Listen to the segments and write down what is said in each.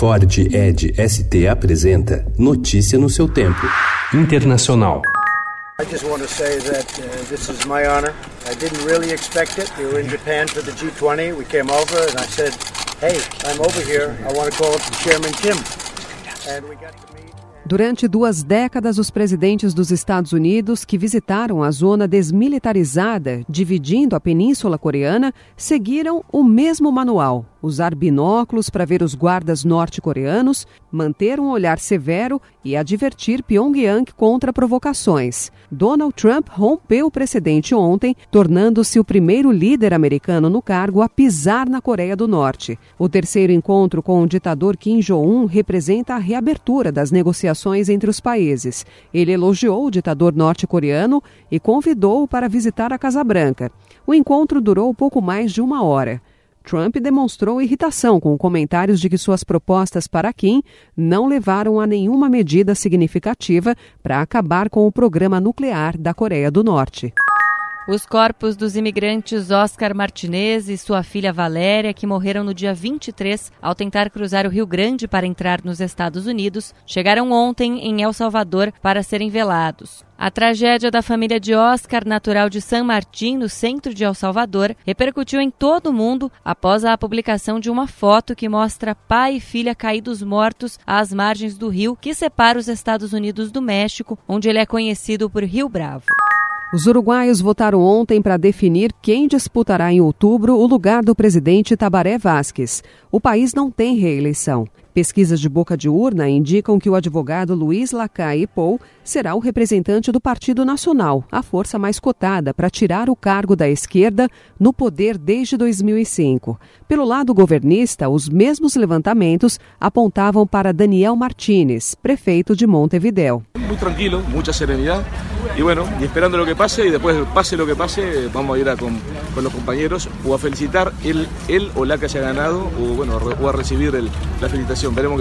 Ford Ed ST apresenta Notícia no seu tempo. Internacional. I just want to say that uh, this is my honor. I didn't really expect it. We were in Japan for the G20. We came over and I said, "Hey, I'm over here. I want to call up Chairman Kim." And we got to meet Durante duas décadas, os presidentes dos Estados Unidos que visitaram a zona desmilitarizada, dividindo a Península Coreana, seguiram o mesmo manual usar binóculos para ver os guardas norte-coreanos, manter um olhar severo e advertir Pyongyang contra provocações. Donald Trump rompeu o precedente ontem, tornando-se o primeiro líder americano no cargo a pisar na Coreia do Norte. O terceiro encontro com o ditador Kim Jong-un representa a reabertura das negociações entre os países. Ele elogiou o ditador norte-coreano e convidou-o para visitar a Casa Branca. O encontro durou pouco mais de uma hora. Trump demonstrou irritação com comentários de que suas propostas para Kim não levaram a nenhuma medida significativa para acabar com o programa nuclear da Coreia do Norte. Os corpos dos imigrantes Oscar Martinez e sua filha Valéria, que morreram no dia 23 ao tentar cruzar o Rio Grande para entrar nos Estados Unidos, chegaram ontem em El Salvador para serem velados. A tragédia da família de Oscar, natural de San Martín, no centro de El Salvador, repercutiu em todo o mundo após a publicação de uma foto que mostra pai e filha caídos mortos às margens do rio que separa os Estados Unidos do México, onde ele é conhecido por Rio Bravo. Os uruguaios votaram ontem para definir quem disputará em outubro o lugar do presidente Tabaré Vázquez. O país não tem reeleição. Pesquisas de boca de urna indicam que o advogado Luiz Lacaille Pou será o representante do Partido Nacional, a força mais cotada para tirar o cargo da esquerda no poder desde 2005. Pelo lado governista, os mesmos levantamentos apontavam para Daniel Martínez, prefeito de Montevideo. Muito tranquilo, muita serenidade. E bueno, y esperando lo que pase y después pase lo que pase, vamos a ir a con, con los compañeros o a felicitar él, él o la que haya ganado o bueno, o a recibir el, la felicitación veremos.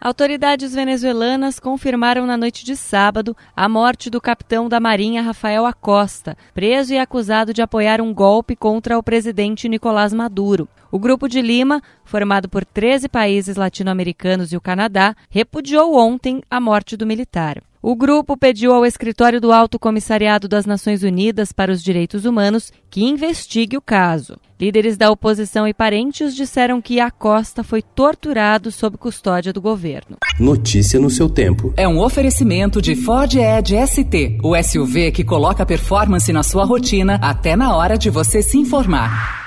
Autoridades venezuelanas confirmaram na noite de sábado a morte do capitão da Marinha Rafael Acosta, preso e acusado de apoiar um golpe contra o presidente Nicolás Maduro. O Grupo de Lima, formado por 13 países latino-americanos e o Canadá, repudiou ontem a morte do militar. O grupo pediu ao escritório do Alto Comissariado das Nações Unidas para os Direitos Humanos que investigue o caso. Líderes da oposição e parentes disseram que Acosta foi torturado sob custódia do governo. Notícia no seu tempo. É um oferecimento de Ford Edge ST, o SUV que coloca performance na sua rotina até na hora de você se informar.